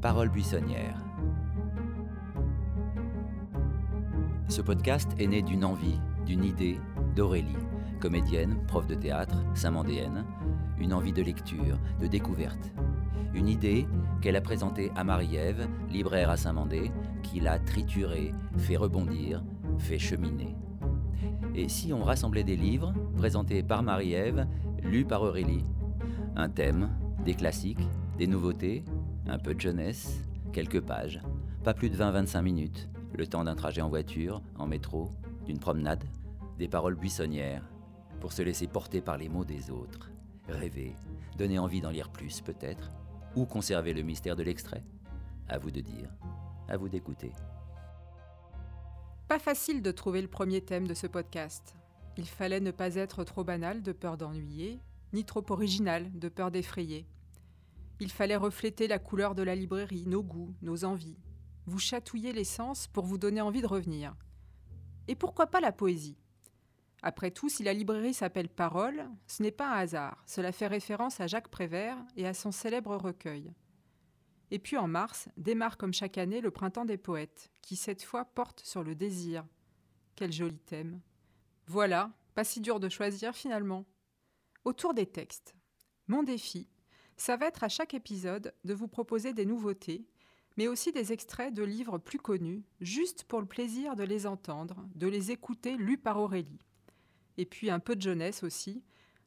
Parole buissonnière. Ce podcast est né d'une envie, d'une idée d'Aurélie, comédienne, prof de théâtre, saint-mandéenne, une envie de lecture, de découverte. Une idée qu'elle a présentée à Marie-Ève, libraire à Saint-Mandé, qui l'a triturée, fait rebondir, fait cheminer. Et si on rassemblait des livres, présentés par Marie-Ève, lus par Aurélie? Un thème, des classiques, des nouveautés, un peu de jeunesse, quelques pages, pas plus de 20-25 minutes, le temps d'un trajet en voiture, en métro, d'une promenade, des paroles buissonnières, pour se laisser porter par les mots des autres, rêver, donner envie d'en lire plus peut-être, ou conserver le mystère de l'extrait. À vous de dire, à vous d'écouter. Pas facile de trouver le premier thème de ce podcast. Il fallait ne pas être trop banal de peur d'ennuyer, ni trop original de peur d'effrayer. Il fallait refléter la couleur de la librairie, nos goûts, nos envies, vous chatouiller les sens pour vous donner envie de revenir. Et pourquoi pas la poésie? Après tout, si la librairie s'appelle Parole, ce n'est pas un hasard, cela fait référence à Jacques Prévert et à son célèbre recueil. Et puis en mars, démarre comme chaque année le printemps des poètes, qui cette fois porte sur le désir. Quel joli thème. Voilà, pas si dur de choisir finalement. Autour des textes. Mon défi, ça va être à chaque épisode de vous proposer des nouveautés, mais aussi des extraits de livres plus connus, juste pour le plaisir de les entendre, de les écouter lus par Aurélie. Et puis un peu de jeunesse aussi.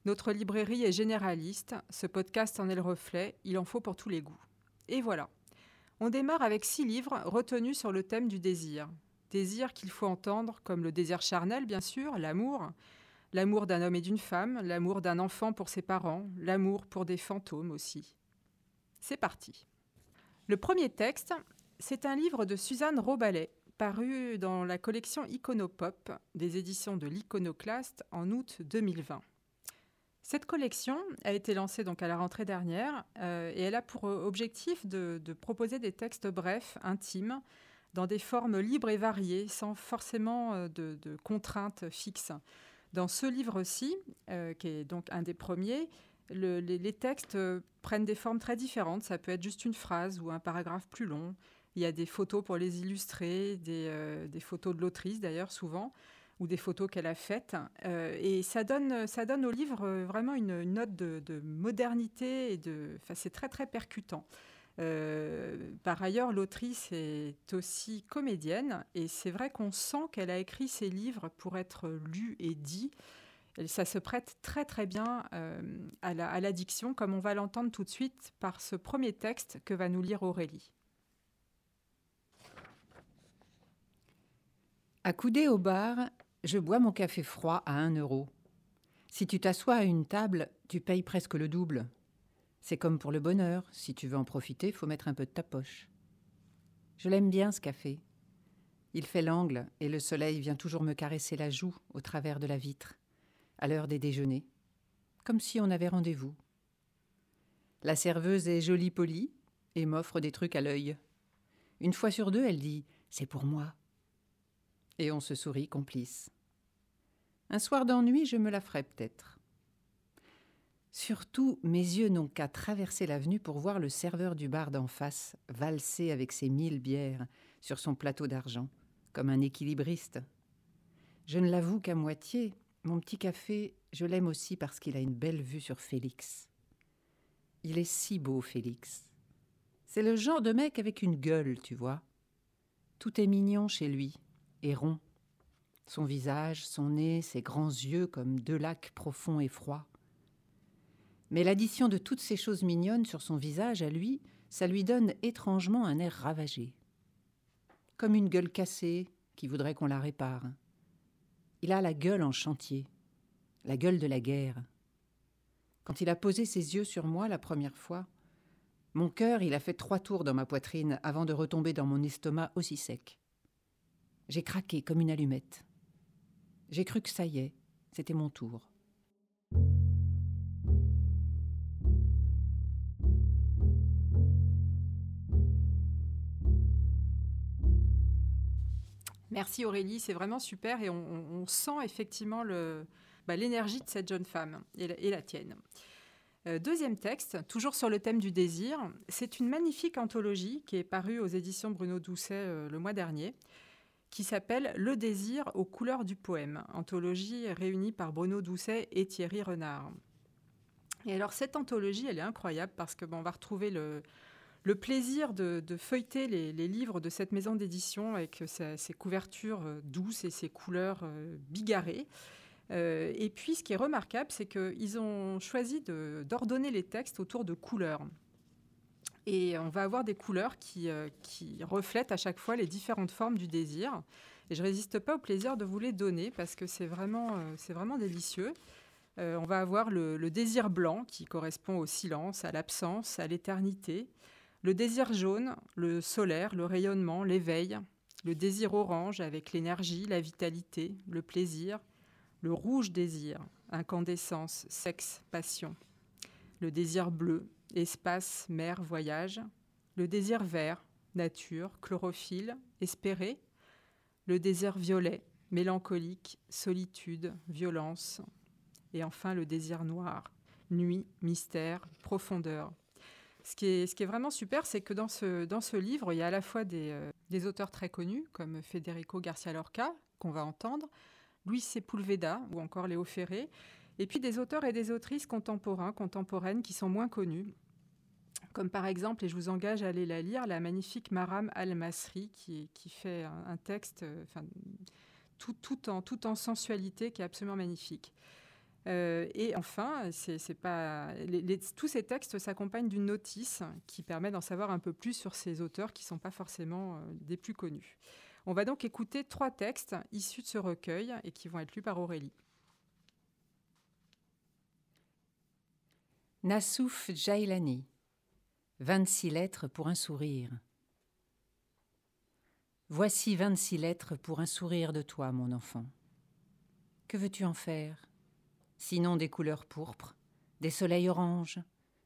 Notre librairie est généraliste, ce podcast en est le reflet, il en faut pour tous les goûts. Et voilà. On démarre avec six livres retenus sur le thème du désir. Désir qu'il faut entendre comme le désir charnel, bien sûr, l'amour, l'amour d'un homme et d'une femme, l'amour d'un enfant pour ses parents, l'amour pour des fantômes aussi. C'est parti. Le premier texte, c'est un livre de Suzanne Robalet, paru dans la collection Iconopop des éditions de l'Iconoclaste en août 2020. Cette collection a été lancée donc à la rentrée dernière euh, et elle a pour objectif de, proposer des textes brefs, intimes, dans des formes libres et variées, sans forcément euh, de, contraintes fixes. Dans ce livre-ci, euh, qui est donc un des premiers, les, textes prennent des formes très différentes. Ça peut être juste une phrase ou un paragraphe plus long. Il y a des photos pour les illustrer, des photos de l'autrice d'ailleurs souvent ou des photos qu'elle a faites. Euh, et ça donne, ça donne au livre euh, vraiment une, note de, modernité et de. Enfin, c'est très très percutant. Euh, par ailleurs, l'autrice est aussi comédienne et c'est vrai qu'on sent qu'elle a écrit ses livres pour être lus et dit. ça se prête très très bien à, la, l'addiction, comme on va l'entendre tout de suite par ce premier texte que va nous lire Aurélie. Accoudé au bar, je bois mon café froid à un euro. Si tu t'assois à une table, tu payes presque le double. C'est comme pour le bonheur, si tu veux en profiter, faut mettre un peu de ta poche. Je l'aime bien ce café. Il fait l'angle et le soleil vient toujours me caresser la joue au travers de la vitre, à l'heure des déjeuners, comme si on avait rendez-vous. La serveuse est jolie polie et m'offre des trucs à l'œil. Une fois sur deux, elle dit C'est pour moi. Et on se sourit complice. Un soir d'ennui, je me la ferai peut-être. Surtout, mes yeux n'ont qu'à traverser l'avenue pour voir le serveur du bar d'en face valser avec ses mille bières sur son plateau d'argent, comme un équilibriste. Je ne l'avoue qu'à moitié, mon petit café, je l'aime aussi parce qu'il a une belle vue sur Félix. Il est si beau, Félix. C'est le genre de mec avec une gueule, tu vois. Tout est mignon chez lui, et rond. Son visage, son nez, ses grands yeux comme deux lacs profonds et froids. Mais l'addition de toutes ces choses mignonnes sur son visage, à lui, ça lui donne étrangement un air ravagé. Comme une gueule cassée qui voudrait qu'on la répare. Il a la gueule en chantier, la gueule de la guerre. Quand il a posé ses yeux sur moi la première fois, mon cœur, il a fait trois tours dans ma poitrine avant de retomber dans mon estomac aussi sec. J'ai craqué comme une allumette. J'ai cru que ça y est, c'était mon tour. Merci Aurélie, c'est vraiment super et on, sent effectivement bah, l'énergie de cette jeune femme et la, tienne. Euh, deuxième texte, toujours sur le thème du désir, c'est une magnifique anthologie qui est parue aux éditions Bruno Doucet euh, le mois dernier, qui s'appelle Le désir aux couleurs du poème, anthologie réunie par Bruno Doucet et Thierry Renard. Et alors cette anthologie, elle est incroyable parce que bon, on va retrouver le, le plaisir de, feuilleter les, livres de cette maison d'édition avec ses, couvertures euh, douces et ses couleurs bigarrées. Euh, et puis, ce qui est remarquable, c'est qu'ils ont choisi d'ordonner les textes autour de couleurs. Et on va avoir des couleurs qui, euh, reflètent à chaque fois les différentes formes du désir. Et je résiste pas au plaisir de vous les donner parce que c'est vraiment, euh, c'est vraiment délicieux. on va avoir le, désir blanc qui correspond au silence, à l'absence, à l'éternité. Le désir jaune, le solaire, le rayonnement, l'éveil. Le désir orange avec l'énergie, la vitalité, le plaisir le rouge désir, incandescence, sexe, passion. Le désir bleu, espace, mer, voyage. Le désir vert, nature, chlorophylle, espérer. Le désir violet, mélancolique, solitude, violence. Et enfin le désir noir, nuit, mystère, profondeur. Ce qui est, vraiment super, c'est que dans ce, livre, il y a à la fois des, euh, des auteurs très connus, comme Federico Garcia Lorca, qu'on va entendre, Louis Sepulveda ou encore Léo Ferré, et puis des auteurs et des autrices contemporains, contemporaines qui sont moins connus, comme par exemple, et je vous engage à aller la lire, la magnifique Maram Al-Masri, qui, fait un, texte euh, tout en sensualité qui est absolument magnifique. Euh, et enfin, c'est, pas, tous ces textes s'accompagnent d'une notice qui permet d'en savoir un peu plus sur ces auteurs qui ne sont pas forcément euh, des plus connus. On va donc écouter trois textes issus de ce recueil et qui vont être lus par Aurélie. Nassouf Jailani 26 lettres pour un sourire. Voici 26 lettres pour un sourire de toi, mon enfant. Que veux-tu en faire? Sinon des couleurs pourpres, des soleils oranges,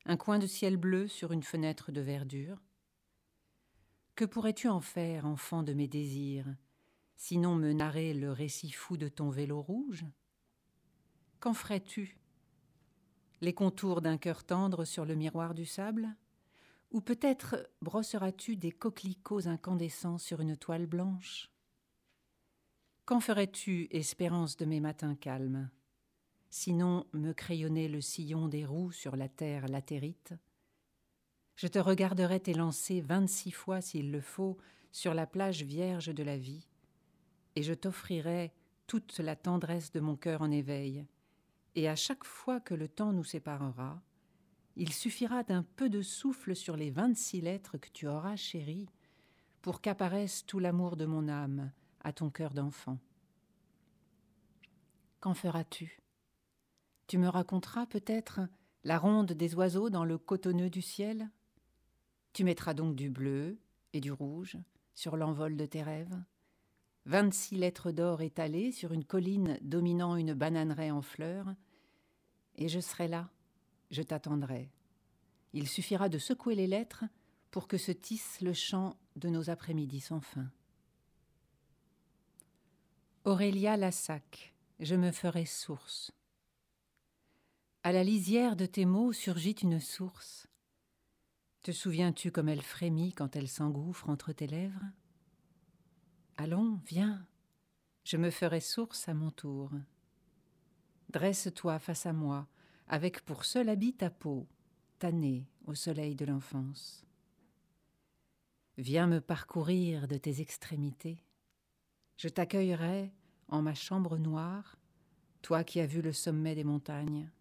un coin de ciel bleu sur une fenêtre de verdure. Que pourrais-tu en faire, enfant de mes désirs, sinon me narrer le récit fou de ton vélo rouge? Qu'en ferais-tu? Les contours d'un cœur tendre sur le miroir du sable? Ou peut-être brosseras-tu des coquelicots incandescents sur une toile blanche? Qu'en ferais-tu, espérance de mes matins calmes? Sinon me crayonner le sillon des roues sur la terre latérite. Je te regarderai t'élancer vingt-six fois s'il le faut sur la plage vierge de la vie, et je t'offrirai toute la tendresse de mon cœur en éveil, et à chaque fois que le temps nous séparera, il suffira d'un peu de souffle sur les vingt-six lettres que tu auras chéries pour qu'apparaisse tout l'amour de mon âme à ton cœur d'enfant. Qu'en feras-tu? Tu me raconteras peut-être la ronde des oiseaux dans le cotonneux du ciel? Tu mettras donc du bleu et du rouge sur l'envol de tes rêves? Vingt-six lettres d'or étalées sur une colline dominant une bananeraie en fleurs? Et je serai là, je t'attendrai. Il suffira de secouer les lettres pour que se tisse le chant de nos après-midi sans fin. Aurélia Lassac, je me ferai source. À la lisière de tes mots surgit une source. Te souviens-tu comme elle frémit quand elle s'engouffre entre tes lèvres? Allons, viens, je me ferai source à mon tour. Dresse-toi face à moi, avec pour seul habit ta peau, tannée au soleil de l'enfance. Viens me parcourir de tes extrémités. Je t'accueillerai en ma chambre noire, toi qui as vu le sommet des montagnes,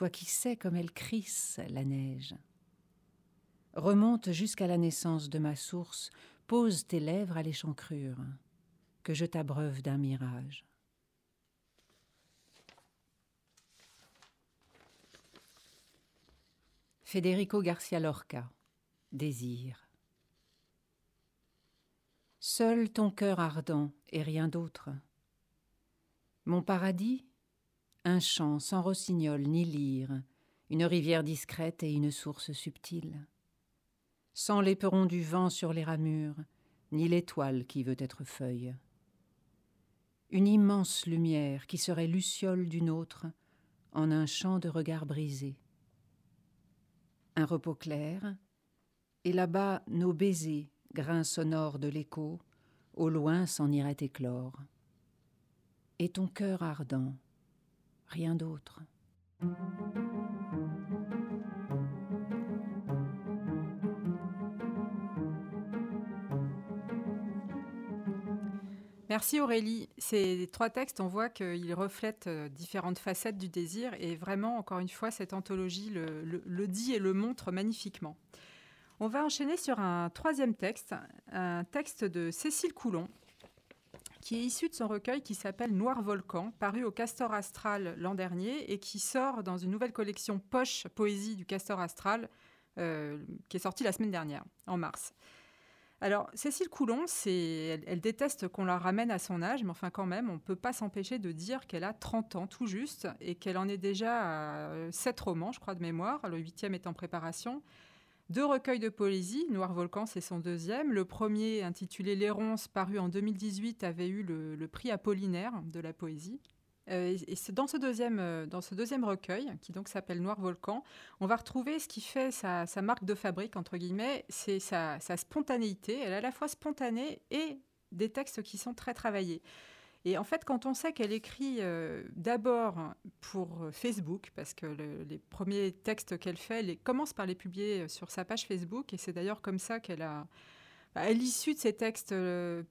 toi qui sais comme elle crisse la neige remonte jusqu'à la naissance de ma source, pose tes lèvres à l'échancrure, que je t'abreuve d'un mirage. Federico Garcia Lorca, Désir. Seul ton cœur ardent et rien d'autre. Mon paradis Un chant sans rossignol ni lyre, une rivière discrète et une source subtile sans l'éperon du vent sur les ramures, ni l'étoile qui veut être feuille. Une immense lumière qui serait luciole d'une autre, en un champ de regard brisé, un repos clair, et là-bas nos baisers, grains sonores de l'écho, au loin s'en iraient éclore. Et ton cœur ardent, rien d'autre. Merci Aurélie. Ces trois textes, on voit qu'ils reflètent euh, différentes facettes du désir et vraiment, encore une fois, cette anthologie le, dit et le montre magnifiquement. On va enchaîner sur un troisième texte, un texte de Cécile Coulon, qui est issu de son recueil qui s'appelle Noir Volcan, paru au Castor Astral l'an dernier et qui sort dans une nouvelle collection Poche Poésie du Castor Astral, euh, qui est sortie la semaine dernière, en mars. Alors, Cécile Coulon, elle, déteste qu'on la ramène à son âge, mais enfin quand même, on ne peut pas s'empêcher de dire qu'elle a 30 ans tout juste et qu'elle en est déjà à 7 romans, je crois, de mémoire. Le huitième est en préparation. Deux recueils de poésie, Noir Volcan, c'est son deuxième. Le premier, intitulé L'Héronce, paru en 2018, avait eu le prix Apollinaire de la poésie. Euh, et c'est dans ce deuxième, euh, dans ce deuxième recueil, qui donc s'appelle Noir Volcan, on va retrouver ce qui fait sa, marque de fabrique, entre guillemets, c'est sa, spontanéité. Elle est à la fois spontanée et des textes qui sont très travaillés. Et en fait, quand on sait qu'elle écrit euh, d'abord pour Facebook, parce que les premiers textes qu'elle fait, elle commence par les publier sur sa page Facebook, et c'est d'ailleurs comme ça qu'elle a, bah, à l'issue de ces textes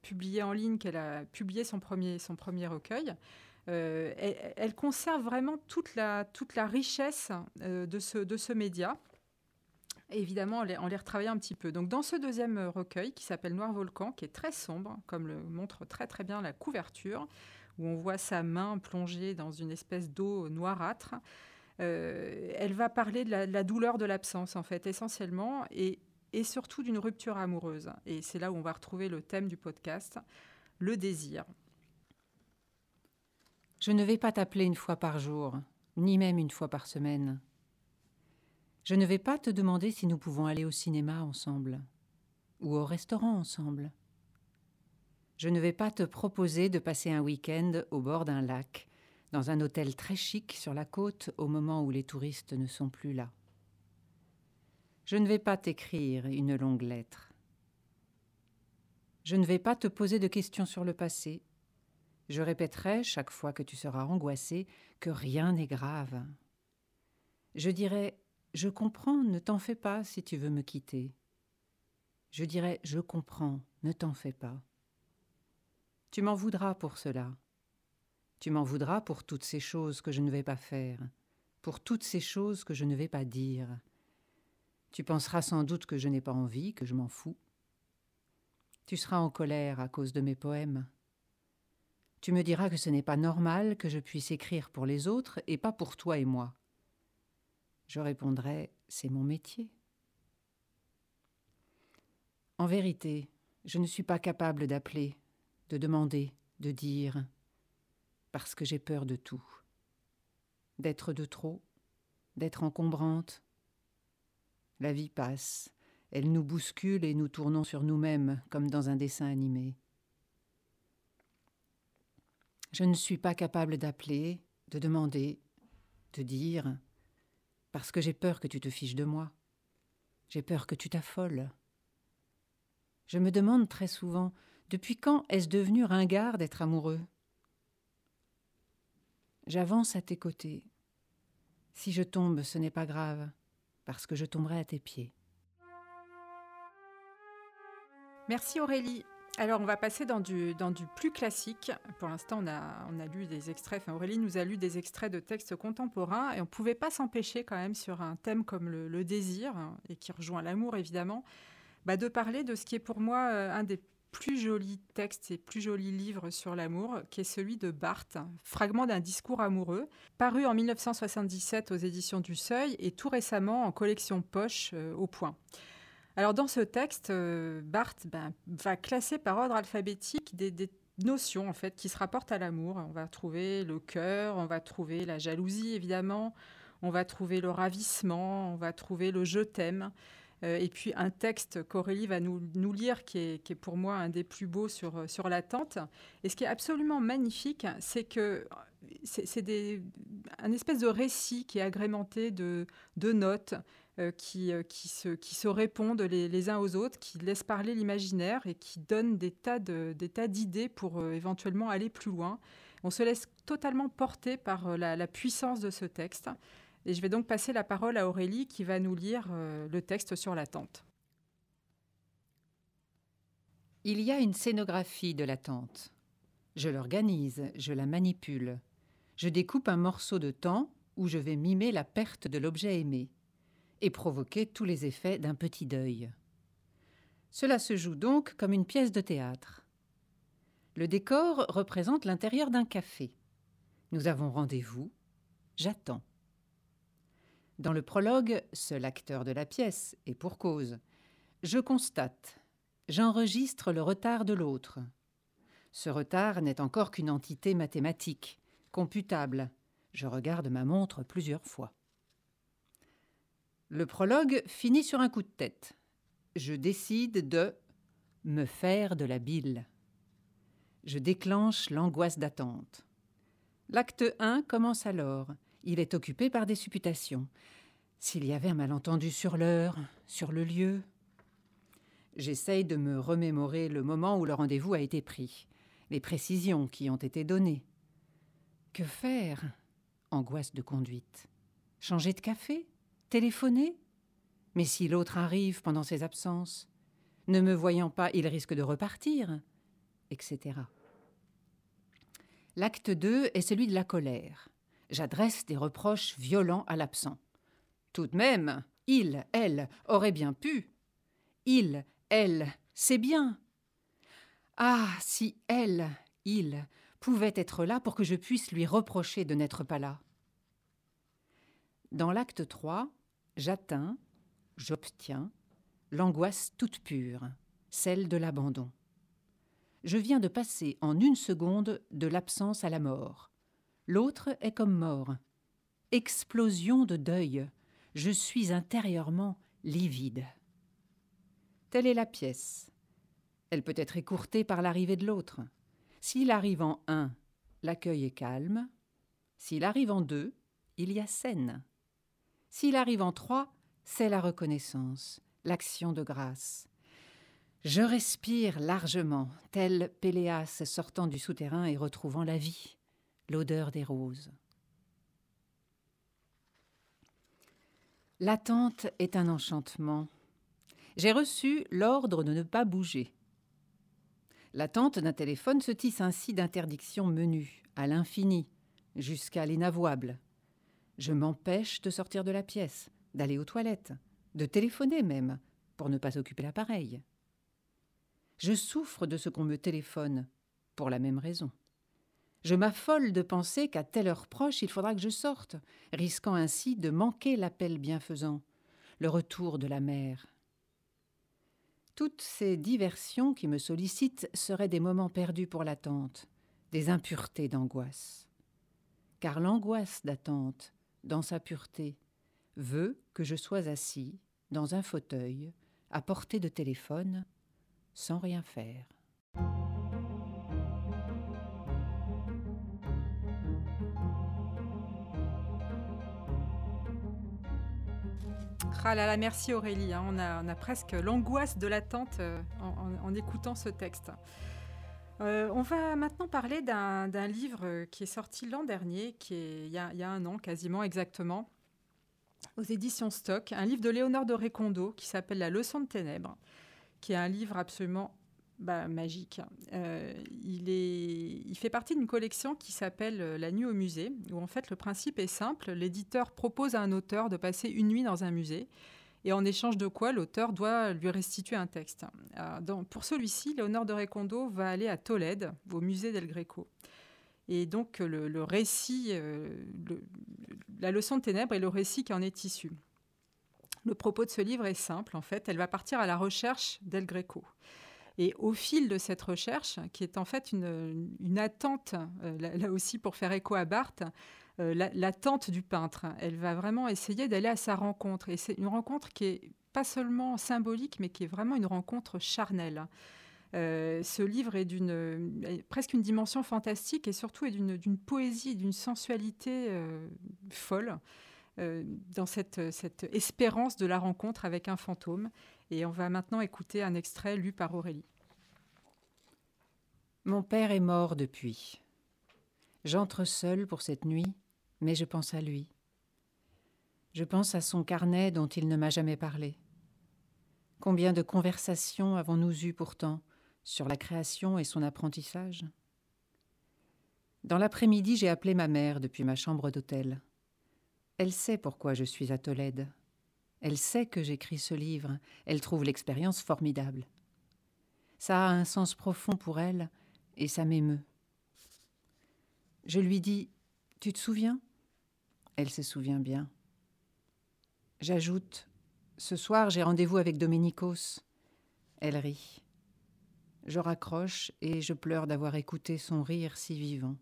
publiés en ligne, qu'elle a publié son premier, son premier recueil. Euh, elle, conserve vraiment toute la, toute la richesse euh, de, ce, de ce média. Évidemment, on les, retravaille un petit peu. Donc, dans ce deuxième recueil qui s'appelle Noir Volcan, qui est très sombre, comme le montre très très bien la couverture, où on voit sa main plongée dans une espèce d'eau noirâtre, euh, elle va parler de la, douleur de l'absence, en fait, essentiellement, et, et surtout d'une rupture amoureuse. Et c'est là où on va retrouver le thème du podcast, le désir. Je ne vais pas t'appeler une fois par jour, ni même une fois par semaine. Je ne vais pas te demander si nous pouvons aller au cinéma ensemble, ou au restaurant ensemble. Je ne vais pas te proposer de passer un week-end au bord d'un lac, dans un hôtel très chic sur la côte au moment où les touristes ne sont plus là. Je ne vais pas t'écrire une longue lettre. Je ne vais pas te poser de questions sur le passé, je répéterai, chaque fois que tu seras angoissé, que rien n'est grave. Je dirai Je comprends, ne t'en fais pas si tu veux me quitter. Je dirai Je comprends, ne t'en fais pas. Tu m'en voudras pour cela. Tu m'en voudras pour toutes ces choses que je ne vais pas faire, pour toutes ces choses que je ne vais pas dire. Tu penseras sans doute que je n'ai pas envie, que je m'en fous. Tu seras en colère à cause de mes poèmes. Tu me diras que ce n'est pas normal que je puisse écrire pour les autres et pas pour toi et moi. Je répondrai C'est mon métier. En vérité, je ne suis pas capable d'appeler, de demander, de dire, parce que j'ai peur de tout. D'être de trop, d'être encombrante. La vie passe, elle nous bouscule et nous tournons sur nous-mêmes comme dans un dessin animé. Je ne suis pas capable d'appeler, de demander, de dire, parce que j'ai peur que tu te fiches de moi. J'ai peur que tu t'affoles. Je me demande très souvent depuis quand est-ce devenu ringard d'être amoureux? J'avance à tes côtés. Si je tombe, ce n'est pas grave, parce que je tomberai à tes pieds. Merci Aurélie. Alors, on va passer dans du, plus classique. Pour l'instant, on a, lu des extraits, enfin, Aurélie nous a lu des extraits de textes contemporains, et on ne pouvait pas s'empêcher quand même sur un thème comme le, désir, et qui rejoint l'amour évidemment, bah, de parler de ce qui est pour moi euh, un des plus jolis textes et plus jolis livres sur l'amour, qui est celui de Barthes, Fragment d'un discours amoureux, paru en 1977 aux éditions du Seuil et tout récemment en collection poche euh, au point. Alors dans ce texte, euh, Barthes ben, va classer par ordre alphabétique des, notions en fait qui se rapportent à l'amour. On va trouver le cœur, on va trouver la jalousie évidemment, on va trouver le ravissement, on va trouver le je t'aime. Euh, et puis un texte qu'Aurélie va nous, lire qui est, pour moi un des plus beaux sur, sur l'attente. Et ce qui est absolument magnifique, c'est que c'est un espèce de récit qui est agrémenté de, de notes euh, qui, euh, qui, se, qui se répondent les, uns aux autres, qui laissent parler l'imaginaire et qui donnent des tas d'idées pour euh, éventuellement aller plus loin. On se laisse totalement porter par la, puissance de ce texte. Et je vais donc passer la parole à Aurélie qui va nous lire le texte sur l'attente. Il y a une scénographie de l'attente. Je l'organise, je la manipule. Je découpe un morceau de temps où je vais mimer la perte de l'objet aimé et provoquer tous les effets d'un petit deuil. Cela se joue donc comme une pièce de théâtre. Le décor représente l'intérieur d'un café. Nous avons rendez-vous, j'attends. Dans le prologue, seul acteur de la pièce, et pour cause, je constate, j'enregistre le retard de l'autre. Ce retard n'est encore qu'une entité mathématique, computable. Je regarde ma montre plusieurs fois. Le prologue finit sur un coup de tête. Je décide de me faire de la bile. Je déclenche l'angoisse d'attente. L'acte 1 commence alors. Il est occupé par des supputations. S'il y avait un malentendu sur l'heure, sur le lieu. J'essaye de me remémorer le moment où le rendez-vous a été pris, les précisions qui ont été données. Que faire? Angoisse de conduite. Changer de café? Téléphoner? Mais si l'autre arrive pendant ses absences? Ne me voyant pas, il risque de repartir? Etc. L'acte 2 est celui de la colère. J'adresse des reproches violents à l'absent. Tout de même, il, elle, aurait bien pu. Il, elle, c'est bien. Ah, si elle, il, pouvait être là pour que je puisse lui reprocher de n'être pas là. Dans l'acte 3, j'atteins, j'obtiens, l'angoisse toute pure, celle de l'abandon. Je viens de passer en une seconde de l'absence à la mort. L'autre est comme mort. Explosion de deuil. Je suis intérieurement livide. Telle est la pièce. Elle peut être écourtée par l'arrivée de l'autre. S'il arrive en un, l'accueil est calme. S'il arrive en deux, il y a scène. S'il arrive en trois, c'est la reconnaissance, l'action de grâce. Je respire largement, tel Péléas sortant du souterrain et retrouvant la vie, l'odeur des roses. L'attente est un enchantement. J'ai reçu l'ordre de ne pas bouger. L'attente d'un téléphone se tisse ainsi d'interdictions menues, à l'infini, jusqu'à l'inavouable. Je m'empêche de sortir de la pièce, d'aller aux toilettes, de téléphoner même, pour ne pas occuper l'appareil. Je souffre de ce qu'on me téléphone, pour la même raison. Je m'affole de penser qu'à telle heure proche il faudra que je sorte, risquant ainsi de manquer l'appel bienfaisant, le retour de la mère. Toutes ces diversions qui me sollicitent seraient des moments perdus pour l'attente, des impuretés d'angoisse. Car l'angoisse d'attente dans sa pureté, veut que je sois assis dans un fauteuil, à portée de téléphone, sans rien faire. Ah là là, merci Aurélie. Hein. On, a, presque l'angoisse de l'attente euh, en, écoutant ce texte. Euh, on va maintenant parler d'un livre qui est sorti l'an dernier, qui est il y, a, il y, a, un an quasiment exactement, aux éditions Stock, un livre de Léonore de Recondo qui s'appelle La leçon de ténèbres, qui est un livre absolument bah, magique. Euh, il, est, il fait partie d'une collection qui s'appelle La nuit au musée, où en fait le principe est simple, l'éditeur propose à un auteur de passer une nuit dans un musée et en échange de quoi l'auteur doit lui restituer un texte. Euh, donc, pour celui-ci, Léonore de Recondo va aller à Tolède, au musée del Greco. Et donc le, récit, euh, la leçon de ténèbres est le récit qui en est issu. Le propos de ce livre est simple, en fait, elle va partir à la recherche d'El Greco. Et au fil de cette recherche, qui est en fait une, attente, euh, là, aussi pour faire écho à Barthes, euh, l'attente la du peintre. Elle va vraiment essayer d'aller à sa rencontre. Et c'est une rencontre qui est pas seulement symbolique, mais qui est vraiment une rencontre charnelle. ce livre est d'une presque une dimension fantastique et surtout est d'une poésie, d'une sensualité folle dans cette espérance de la rencontre avec un fantôme. Et on va maintenant écouter un extrait lu par Aurélie. Mon père est mort depuis. J'entre seul pour cette nuit, mais je pense à lui. Je pense à son carnet dont il ne m'a jamais parlé. Combien de conversations avons-nous eues pourtant sur la création et son apprentissage? Dans l'après-midi, j'ai appelé ma mère depuis ma chambre d'hôtel. Elle sait pourquoi je suis à Tolède. Elle sait que j'écris ce livre. Elle trouve l'expérience formidable. Ça a un sens profond pour elle et ça m'émeut. Je lui dis Tu te souviens? Elle se souvient bien. J'ajoute Ce soir, j'ai rendez-vous avec Dominikos. Elle rit. Je raccroche et je pleure d'avoir écouté son rire si vivant.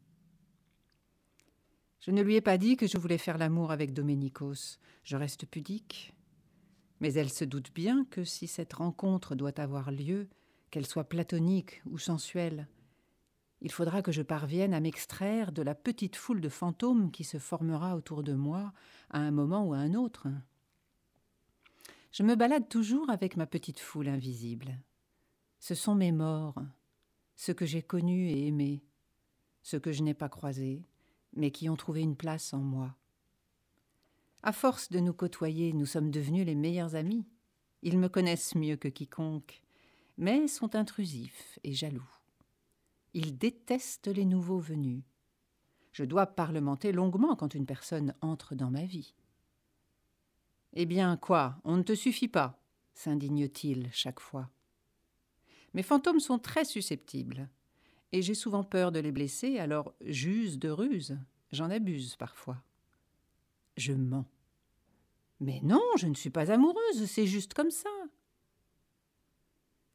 Je ne lui ai pas dit que je voulais faire l'amour avec Dominikos. Je reste pudique. Mais elle se doute bien que si cette rencontre doit avoir lieu, qu'elle soit platonique ou sensuelle, il faudra que je parvienne à m'extraire de la petite foule de fantômes qui se formera autour de moi à un moment ou à un autre. Je me balade toujours avec ma petite foule invisible. Ce sont mes morts, ceux que j'ai connus et aimés, ceux que je n'ai pas croisés, mais qui ont trouvé une place en moi. À force de nous côtoyer, nous sommes devenus les meilleurs amis. Ils me connaissent mieux que quiconque, mais sont intrusifs et jaloux. Ils détestent les nouveaux venus. Je dois parlementer longuement quand une personne entre dans ma vie. Eh bien, quoi, on ne te suffit pas s'indigne-t-il chaque fois. Mes fantômes sont très susceptibles, et j'ai souvent peur de les blesser, alors j'use de ruse, j'en abuse parfois. Je mens. Mais non, je ne suis pas amoureuse, c'est juste comme ça.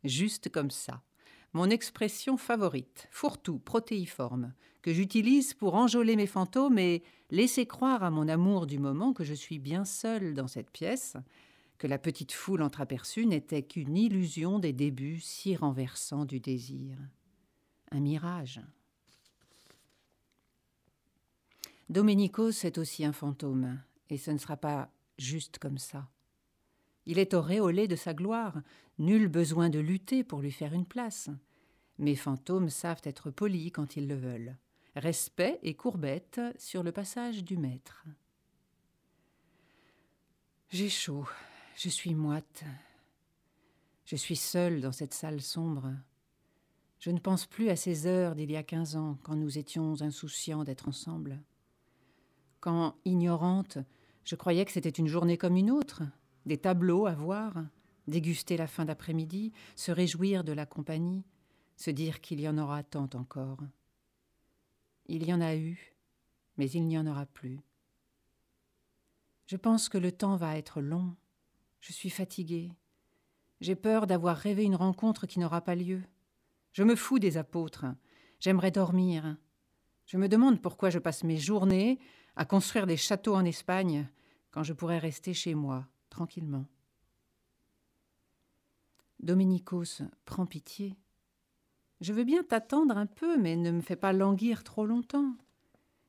Juste comme ça. Mon expression favorite, fourre-tout, protéiforme, que j'utilise pour enjôler mes fantômes et laisser croire à mon amour du moment que je suis bien seule dans cette pièce, que la petite foule entreaperçue n'était qu'une illusion des débuts si renversants du désir. Un mirage. Domenico, c'est aussi un fantôme, et ce ne sera pas juste comme ça. Il est auréolé de sa gloire, nul besoin de lutter pour lui faire une place. Mes fantômes savent être polis quand ils le veulent. Respect et courbette sur le passage du maître. J'ai chaud, je suis moite. Je suis seule dans cette salle sombre. Je ne pense plus à ces heures d'il y a quinze ans, quand nous étions insouciants d'être ensemble. Quand, ignorante, je croyais que c'était une journée comme une autre, des tableaux à voir, déguster la fin d'après-midi, se réjouir de la compagnie, se dire qu'il y en aura tant encore. Il y en a eu, mais il n'y en aura plus. Je pense que le temps va être long. Je suis fatiguée. J'ai peur d'avoir rêvé une rencontre qui n'aura pas lieu. Je me fous des apôtres. J'aimerais dormir. Je me demande pourquoi je passe mes journées à construire des châteaux en Espagne quand je pourrais rester chez moi, tranquillement. Dominicos prend pitié. Je veux bien t'attendre un peu, mais ne me fais pas languir trop longtemps.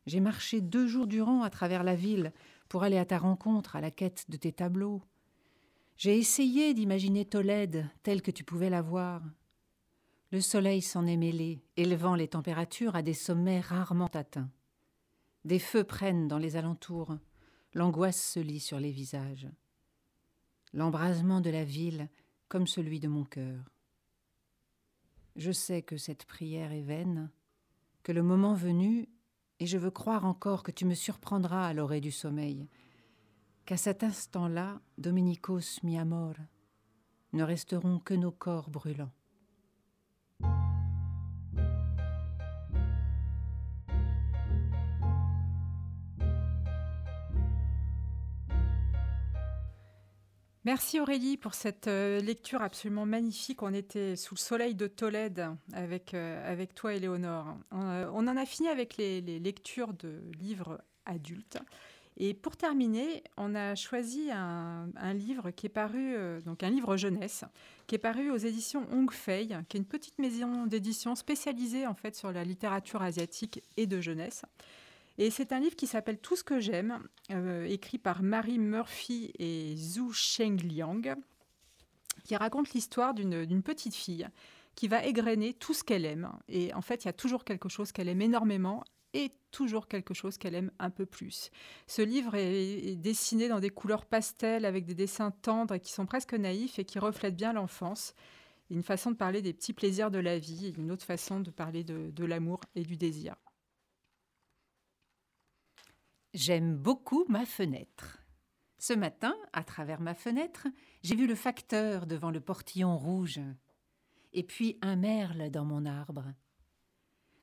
J'ai marché deux jours durant à travers la ville pour aller à ta rencontre, à la quête de tes tableaux. J'ai essayé d'imaginer Tolède telle que tu pouvais la voir. Le soleil s'en est mêlé, élevant les températures à des sommets rarement atteints. Des feux prennent dans les alentours, l'angoisse se lit sur les visages. L'embrasement de la ville comme celui de mon cœur. Je sais que cette prière est vaine, que le moment venu, et je veux croire encore que tu me surprendras à l'orée du sommeil, qu'à cet instant-là, Dominicos mi amor, ne resteront que nos corps brûlants. Merci Aurélie pour cette euh, lecture absolument magnifique. On était sous le soleil de Tolède avec, euh, avec toi, Éléonore. Euh, on en a fini avec les, lectures de livres adultes. Et pour terminer, on a choisi un, livre qui est paru, donc un livre jeunesse, qui est paru aux éditions Hong Fei, qui est une petite maison d'édition spécialisée en fait sur la littérature asiatique et de jeunesse. Et c'est un livre qui s'appelle Tout ce que j'aime, euh, écrit par Marie Murphy et Zhu Shengliang, qui raconte l'histoire d'une petite fille qui va égrener tout ce qu'elle aime. Et en fait, il y a toujours quelque chose qu'elle aime énormément et toujours quelque chose qu'elle aime un peu plus. Ce livre est, dessiné dans des couleurs pastel avec des dessins tendres qui sont presque naïfs et qui reflètent bien l'enfance. Une façon de parler des petits plaisirs de la vie et une autre façon de parler de l'amour et du désir. J'aime beaucoup ma fenêtre. Ce matin, à travers ma fenêtre, j'ai vu le facteur devant le portillon rouge, et puis un merle dans mon arbre.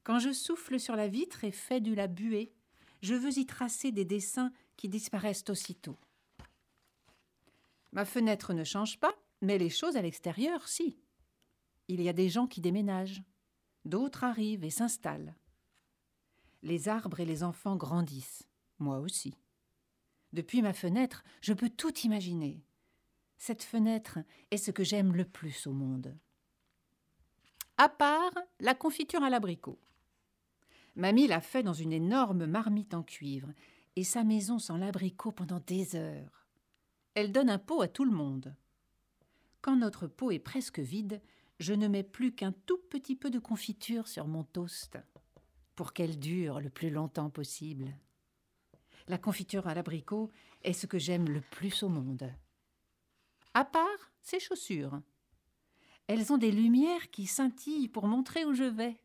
Quand je souffle sur la vitre et fais du la buée, je veux y tracer des dessins qui disparaissent aussitôt. Ma fenêtre ne change pas, mais les choses à l'extérieur, si. Il y a des gens qui déménagent, d'autres arrivent et s'installent. Les arbres et les enfants grandissent moi aussi. Depuis ma fenêtre, je peux tout imaginer. Cette fenêtre est ce que j'aime le plus au monde. À part la confiture à l'abricot. Mamie l'a fait dans une énorme marmite en cuivre, et sa maison sent l'abricot pendant des heures. Elle donne un pot à tout le monde. Quand notre pot est presque vide, je ne mets plus qu'un tout petit peu de confiture sur mon toast, pour qu'elle dure le plus longtemps possible. La confiture à l'abricot est ce que j'aime le plus au monde. À part ces chaussures. Elles ont des lumières qui scintillent pour montrer où je vais.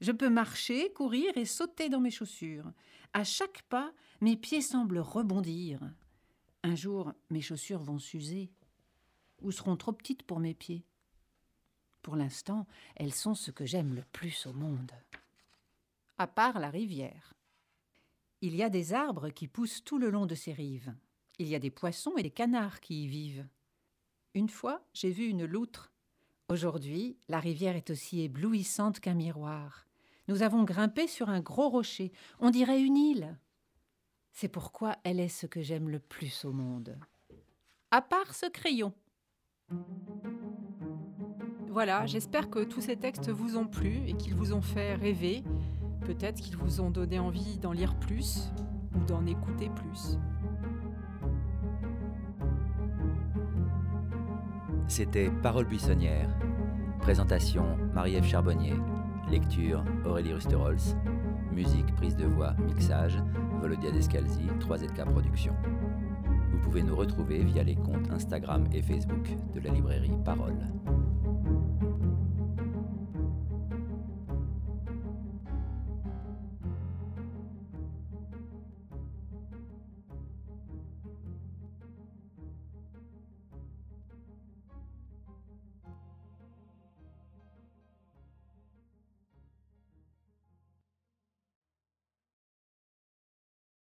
Je peux marcher, courir et sauter dans mes chaussures. À chaque pas, mes pieds semblent rebondir. Un jour, mes chaussures vont s'user ou seront trop petites pour mes pieds. Pour l'instant, elles sont ce que j'aime le plus au monde. À part la rivière. Il y a des arbres qui poussent tout le long de ces rives. Il y a des poissons et des canards qui y vivent. Une fois, j'ai vu une loutre. Aujourd'hui, la rivière est aussi éblouissante qu'un miroir. Nous avons grimpé sur un gros rocher, on dirait une île. C'est pourquoi elle est ce que j'aime le plus au monde. À part ce crayon. Voilà, j'espère que tous ces textes vous ont plu et qu'ils vous ont fait rêver. Peut-être qu'ils vous ont donné envie d'en lire plus ou d'en écouter plus. C'était Parole buissonnière. Présentation Marie-Ève Charbonnier. Lecture Aurélie Rusterholz. Musique, prise de voix, mixage Volodia Descalzi, 3ZK Productions. Vous pouvez nous retrouver via les comptes Instagram et Facebook de la librairie Parole.